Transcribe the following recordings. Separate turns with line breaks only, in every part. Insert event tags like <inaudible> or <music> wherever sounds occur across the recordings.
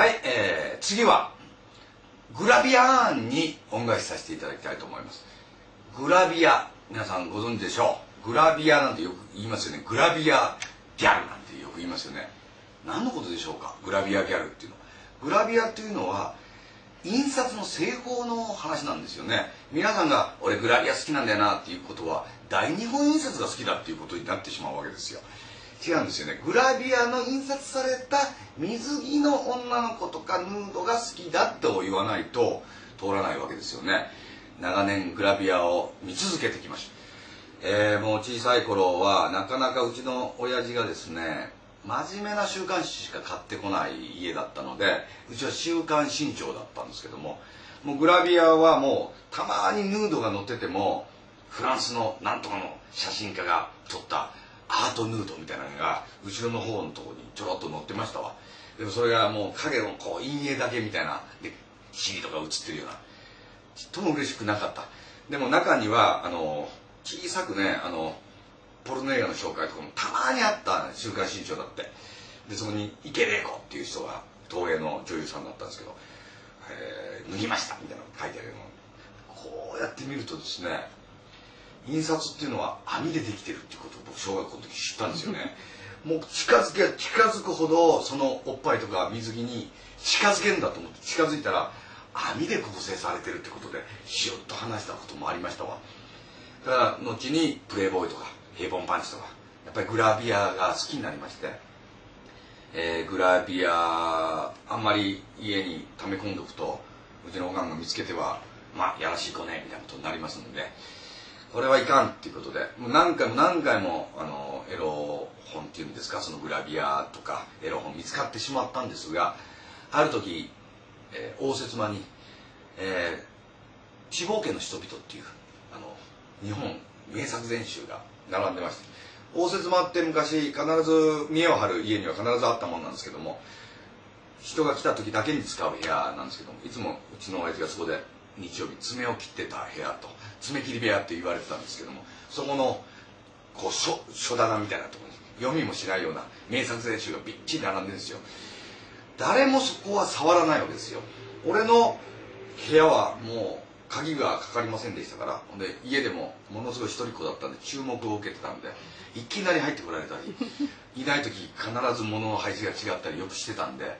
はい、えー、次はグラビアーンに恩返しさせていただきたいと思います。グラビア皆さんご存知でしょう？グラビアなんてよく言いますよね。グラビアギャルなんてよく言いますよね。何のことでしょうか？グラビアギャルっていうのは。グラビアっていうのは印刷の製法の話なんですよね。皆さんが「俺グラビア好きなんだよな」っていうことは大日本印刷が好きだっていうことになってしまうわけですよ。違うんですよね。グラビアの印刷された水着の女の子とかヌードが好きだと言わないと通らないわけですよね。長年グラビアを見続けてきました。えー、もう小さい頃はなかなかうちの親父がですね真面目な週刊誌しか買ってこない家だったのでうちは週刊新潮だったんですけどももうグラビアはもうたまにヌードが載っててもフランスのなんとかの写真家が撮ったアートヌードみたいなのが後ろの方のとこにちょろっと載ってましたわ。でもそれがもう影のこう陰影だけみたいなで尻とか写ってるような。ちっとも嬉しくなかった。でも中にはあの小さくねあのポルノ映画の紹介とかもたまにあった「週刊新潮」だって。でそこに池玲子っていう人が東映の女優さんだったんですけど「えー、脱ぎました」みたいなの書いてあるのこうやって見るとですね印刷っていうのは網でできてるっていうことを僕小学校の時知ったんですよね。もう近づけ近づくほどそのおっぱいとか水着に近づけんだと思って近づいたら網で構成されてるってことでシュッと話したこともありましたわ。だから後にプレイボーイとか平凡パンチとかやっぱりグラビアが好きになりまして、えー、グラビアあんまり家に溜め込んでおくとうちのおかんが見つけてはまあやらしい子ねみたいなことになりますのでこれはいかんっていうことでもう何回も何回もあのエロ本っていうんですかそのグラビアとかエロ本見つかってしまったんですがある時、えー、応接間に、えー「地方家の人々」っていうあの日本名作全集が並んでまして応接間って昔必ず見栄を張る家には必ずあったもんなんですけども人が来た時だけに使う部屋なんですけどもいつもうちの親父がそこで日曜日爪を切ってた部屋と爪切り部屋って言われてたんですけどもそこのこう書書棚みたいなところに読みもしないような名作全集がびっちり並んでるんですよ。誰もそこは触らないわけですよ。俺の部屋はもう鍵がかかりませんでしたからで家でもものすごい一人っ子だったんで注目を受けてたんでいきなり入ってこられたり <laughs> いない時必ず物の配置が違ったりよくしてたんで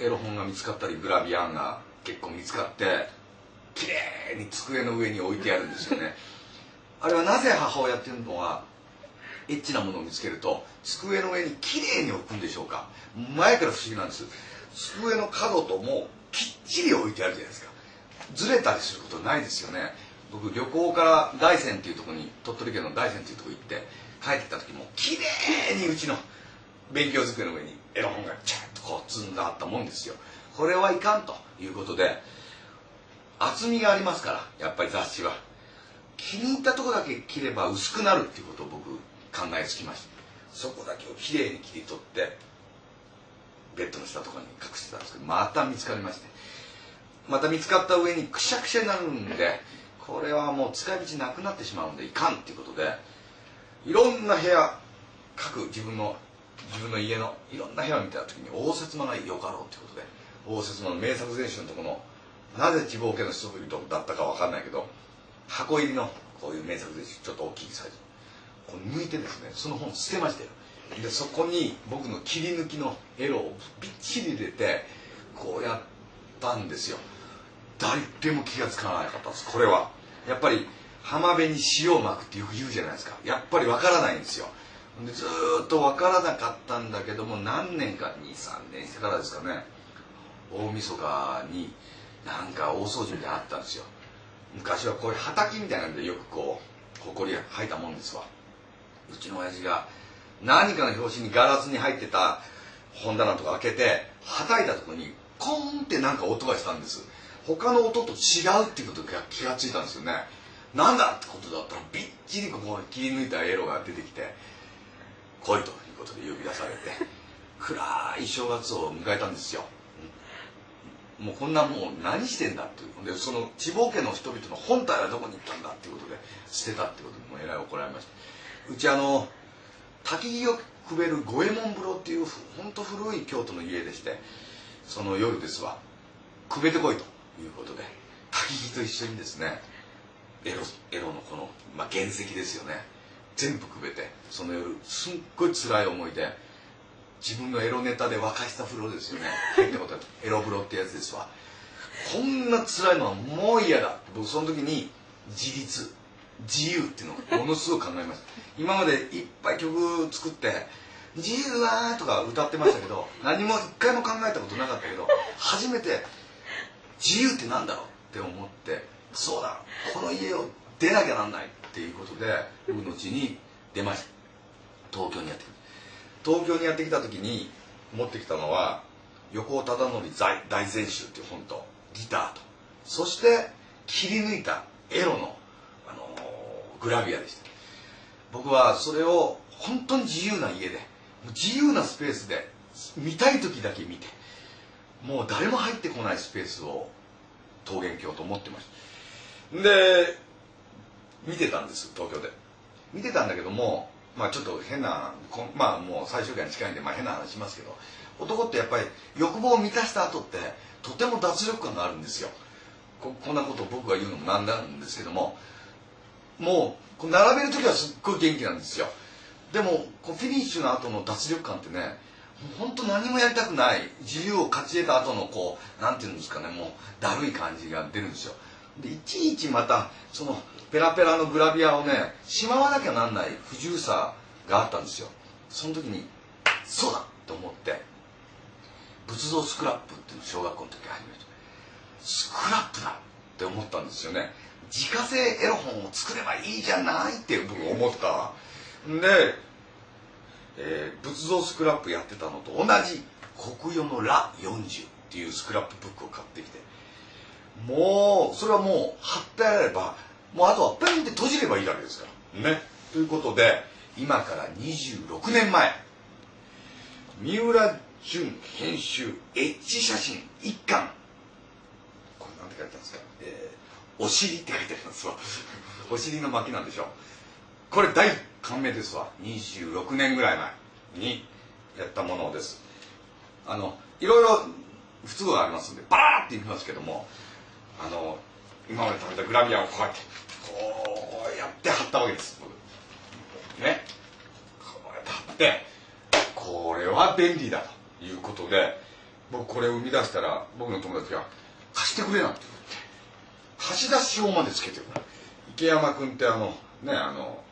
エロ本が見つかったりグラビアンが結構見つかって綺麗に机の上に置いてあるんですよね。あれはなぜ母親っていうのはエッチなものを見つけると机の上に綺麗に置くんでしょうか。前から不思議なんです。机の角ともきっちり置いてあるじゃないですか。ずれたりすることないですよね。僕旅行から大山っていうとこに鳥取県の大山っていうとこ行って帰ってきた時も綺麗にうちの勉強机の上にエロ本がチャッとこう積んであったもんですよ。これはいかんということで厚みがありますからやっぱり雑誌は。気に入ったとこだけ切れば薄くなるっていうことを僕考えつきました。そこだけをきれいに切り取ってベッドの下とかに隠してたんですけどまた見つかりまして。また見つかった上にくしゃくしゃになるんでこれはもう使い道なくなってしまうんでいかんっていうことでいろんな部屋各自分の自分の家のいろんな部屋を見た時に応接間がよかろうっていうことで応接間の名作全集のところのなぜ地方家の人々だったかわかんないけど箱入りのこういう名作全集ちょっと大きいサイズ。こう抜いてですねその本捨てましたよ。でそこに僕の切り抜きのエロをびっちり入れてこうやったんですよ。誰も気が付かなかったんです。これは。やっぱり浜辺に塩をまくってよく言うじゃないですか。やっぱりわからないんですよ。でずっとわからなかったんだけども何年か23年してからですかね。大晦日になんか大掃除みたいなのあったんですよ。昔はこういう畑みたいなんでよくこうほこり吐いたもんですわ。うちの親父が何かの表紙にガラスに入ってた本棚とか開けてはたいたとこにコーンってなんか音がしたんです。他の音と違うっていうことが気がついたんですよね。なんだってことだったらびっちりここ切り抜いたエロが出てきて来いということで呼び出されて暗い正月を迎えたんですよ。もうこんなもう何してんだっていう。でその地方家の人々の本体はどこに行ったんだっていうことで捨てたってことでもえらい怒られました。うちあの焚き木をくべる五右衛門風呂っていう本当古い京都の家でしてその夜ですわ。くべてこいということで焚き火と一緒にですねエロエロのこの、まあ、原石ですよね。全部くべてその夜すっごい辛い思いで自分のエロネタで沸かした風呂ですよね。入ったことある。エロ風呂ってやつですわ。こんな辛いのはもう嫌だ。僕その時に自立自由っていうのをものすごく考えました。今までいっぱい曲作って「自由は」とか歌ってましたけど何も一回も考えたことなかったけど初めて自由ってなんだろうって思ってそうだこの家を出なきゃなんないっていうことで僕の家に出ました。東京にやってくる東京にやってきた時に持ってきたのは横尾忠則大全集っていう本とギターと。そして切り抜いたエロの、あのー、グラビアでした。僕はそれを本当に自由な家で自由なスペースで見たい時だけ見てもう誰も入ってこないスペースを桃源郷と思ってました。で見てたんです東京で。見てたんだけどもまあちょっと変なまあもう最終回に近いんで、まあ、変な話しますけど男ってやっぱり欲望を満たした後ってとても脱力感があるんですよ。こんなことを僕が言うのもなんなんですけどももう並べる時はすっごい元気なんですよ。でもこうフィニッシュの後の脱力感ってね本当何もやりたくない自由を勝ち得た後のこうなんていうんですかねもうだるい感じが出るんですよ。でいちいちまたそのペラペラのグラビアをねしまわなきゃなんない不自由さがあったんですよ。その時にそうだと思って仏像スクラップっていうの小学校の時始めたスクラップだって思ったんですよね。自家製エロ本を作ればいいじゃないって僕思った。で、えー、仏像スクラップやってたのと同じ国用のラ40っていうスクラップブックを買ってきてもうそれはもう貼ってあればもうあとはペンって閉じればいいわけですからね。ということで今から26年前三浦淳編集エッジ写真一巻。これなんて書いてあるんですか、えー、お尻って書いてありますわ。<laughs> お尻の巻きなんでしょう。これ大感銘ですわ。26年ぐらい前にやったものです。あのいろいろ不都合がありますんでバーっていきますけどもあの今まで食べたグラビアをこうやってこうやって貼ったわけです。僕ね。こうやって貼ってこれは便利だということで僕これを生み出したら僕の友達が「貸してくれ」なんて言って貸し出し表までつけてる池山君ってあのねあの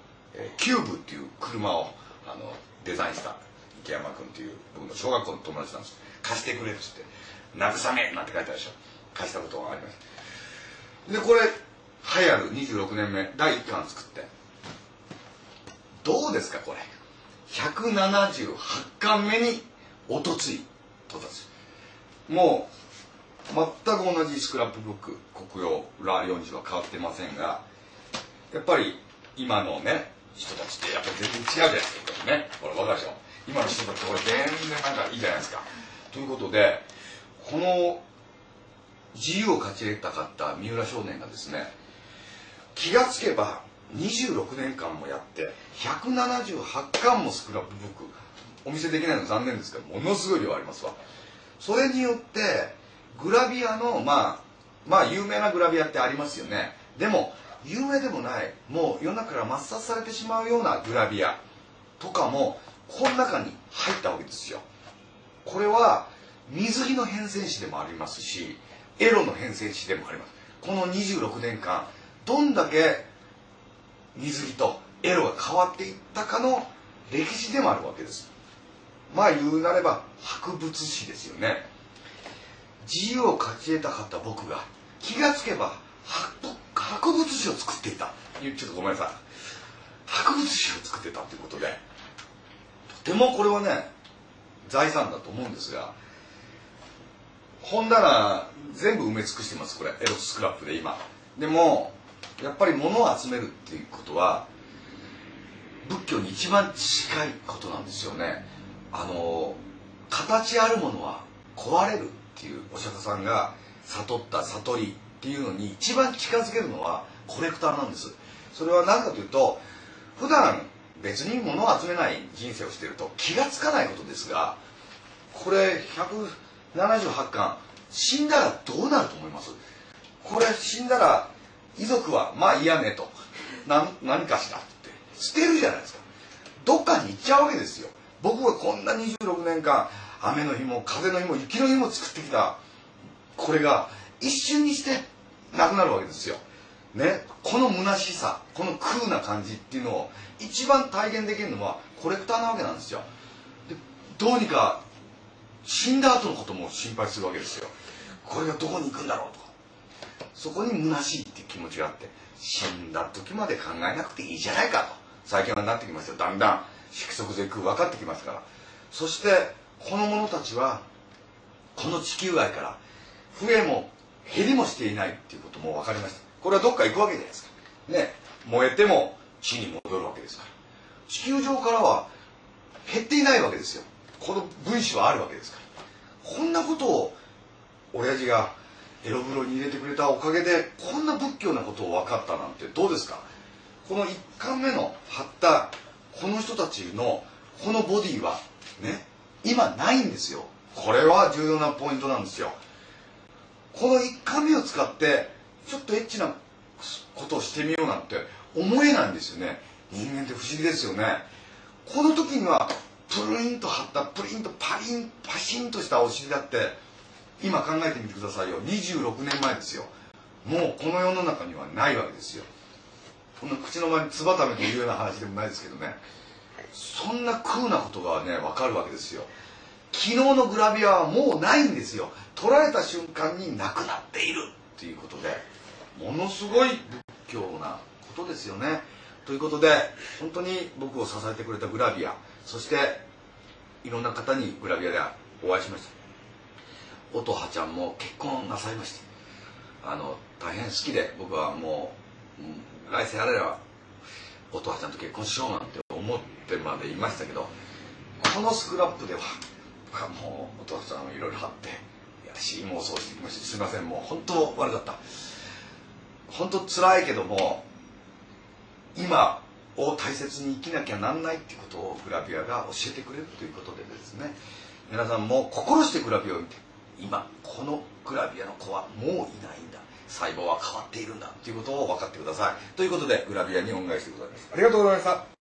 キューブっていう車をあのデザインした池山君っていう僕の小学校の友達なんです。貸してくれっつって「慰め」なんて書いてあるでしょ。貸したことがあります。でこれ流行る26年目第1巻作って。どうですかこれ。178巻目におとつい到達。もう全く同じスクラップブック国用ラー40は変わってませんがやっぱり今のね人たちってやっぱり全然違うじゃないですかね。これ分かるでしょ。今の人たちこれ全然なんかいいじゃないですか。ということでこの自由を勝ち得たかった三浦少年がですね気がつけば26年間もやって178巻もスクラップブックお見せできないの残念ですけどものすごい量ありますわ。それによってグラビアのまあまあ有名なグラビアってありますよね。でも有名でもないもう世の中から抹殺されてしまうようなグラビアとかもこの中に入ったわけですよ。これは水着の変遷史でもありますしエロの変遷史でもあります。この26年間どんだけ水着とエロが変わっていったかの歴史でもあるわけです。まあ言うなれば博物史ですよね。自由を勝ち得たかった僕が気がつけば博物史を作っていた。ちょっとごめんなさい。博物史を作ってたということでとてもこれはね財産だと思うんですが本棚全部埋め尽くしてますこれ。エロススクラップで今。でもやっぱり物を集めるっていうことは仏教に一番近いことなんですよね。あの形あるものは壊れるっていうお釈迦さんが悟った悟りっていうのに一番近づけるのはコレクターなんです。それは何かというと普段別に物を集めない人生をしていると気が付かないことですがこれ100 78巻。死んだらどうなると思います？これ死んだら遺族はまあ嫌ねと。な何かしらって。捨てるじゃないですか。どっかに行っちゃうわけですよ。僕はこんな26年間雨の日も風の日も雪の日も作ってきたこれが一瞬にしてなくなるわけですよ。ね。この虚しさこの空な感じっていうのを一番体現できるのはコレクターなわけなんですよ。でどうにか死んだ後のことも心配するわけですよ。これがどこに行くんだろうとか。そこに虚しいって気持ちがあって死んだ時まで考えなくていいじゃないかと。最近はなってきますよ。だんだん色即是空分かってきますから。そしてこの者たちはこの地球外から増えも減りもしていないっていうことも分かりました。これはどっか行くわけじゃないですか。ね燃えても地に戻るわけですから。地球上からは減っていないわけですよ。この分子はあるわけですから。こんなことを親父がエロ風呂に入れてくれたおかげでこんな仏教なことを分かったなんてどうですか？この1巻目の貼ったこの人たちのこのボディはね今ないんですよ。これは重要なポイントなんですよ。この1巻目を使ってちょっとエッチなことをしてみようなんて思えないんですよね。人間って不思議ですよね。この時にはプリンと張ったプリンとパリンパシンとしたお尻だって今考えてみてくださいよ。26年前ですよ。もうこの世の中にはないわけですよ。こんな口の前に唾ためというような話でもないですけどね。そんな空なことがね分かるわけですよ。昨日のグラビアはもうないんですよ。捉えた瞬間になくなっているっていうことでものすごい仏教なことですよね。ということで本当に僕を支えてくれたグラビアそしていろんな方にグラビアでお会いしました。音羽ちゃんも結婚なさいました。あの大変好きで僕はもう来世あれば音羽ちゃんと結婚しようなんて思ってまでいましたけどこのスクラップでは僕はもう音羽ちゃんをいろいろ貼ってやしい妄想してきました。すいませんもう本当悪かった。本当辛いけども今を大切に生きなきゃなんないっていうことをグラビアが教えてくれるということでですね。皆さんも心してグラビアを見て今このグラビアの子はもういないんだ。細胞は変わっているんだということを分かってください。ということでグラビアに恩返しでございます。ありがとうございました。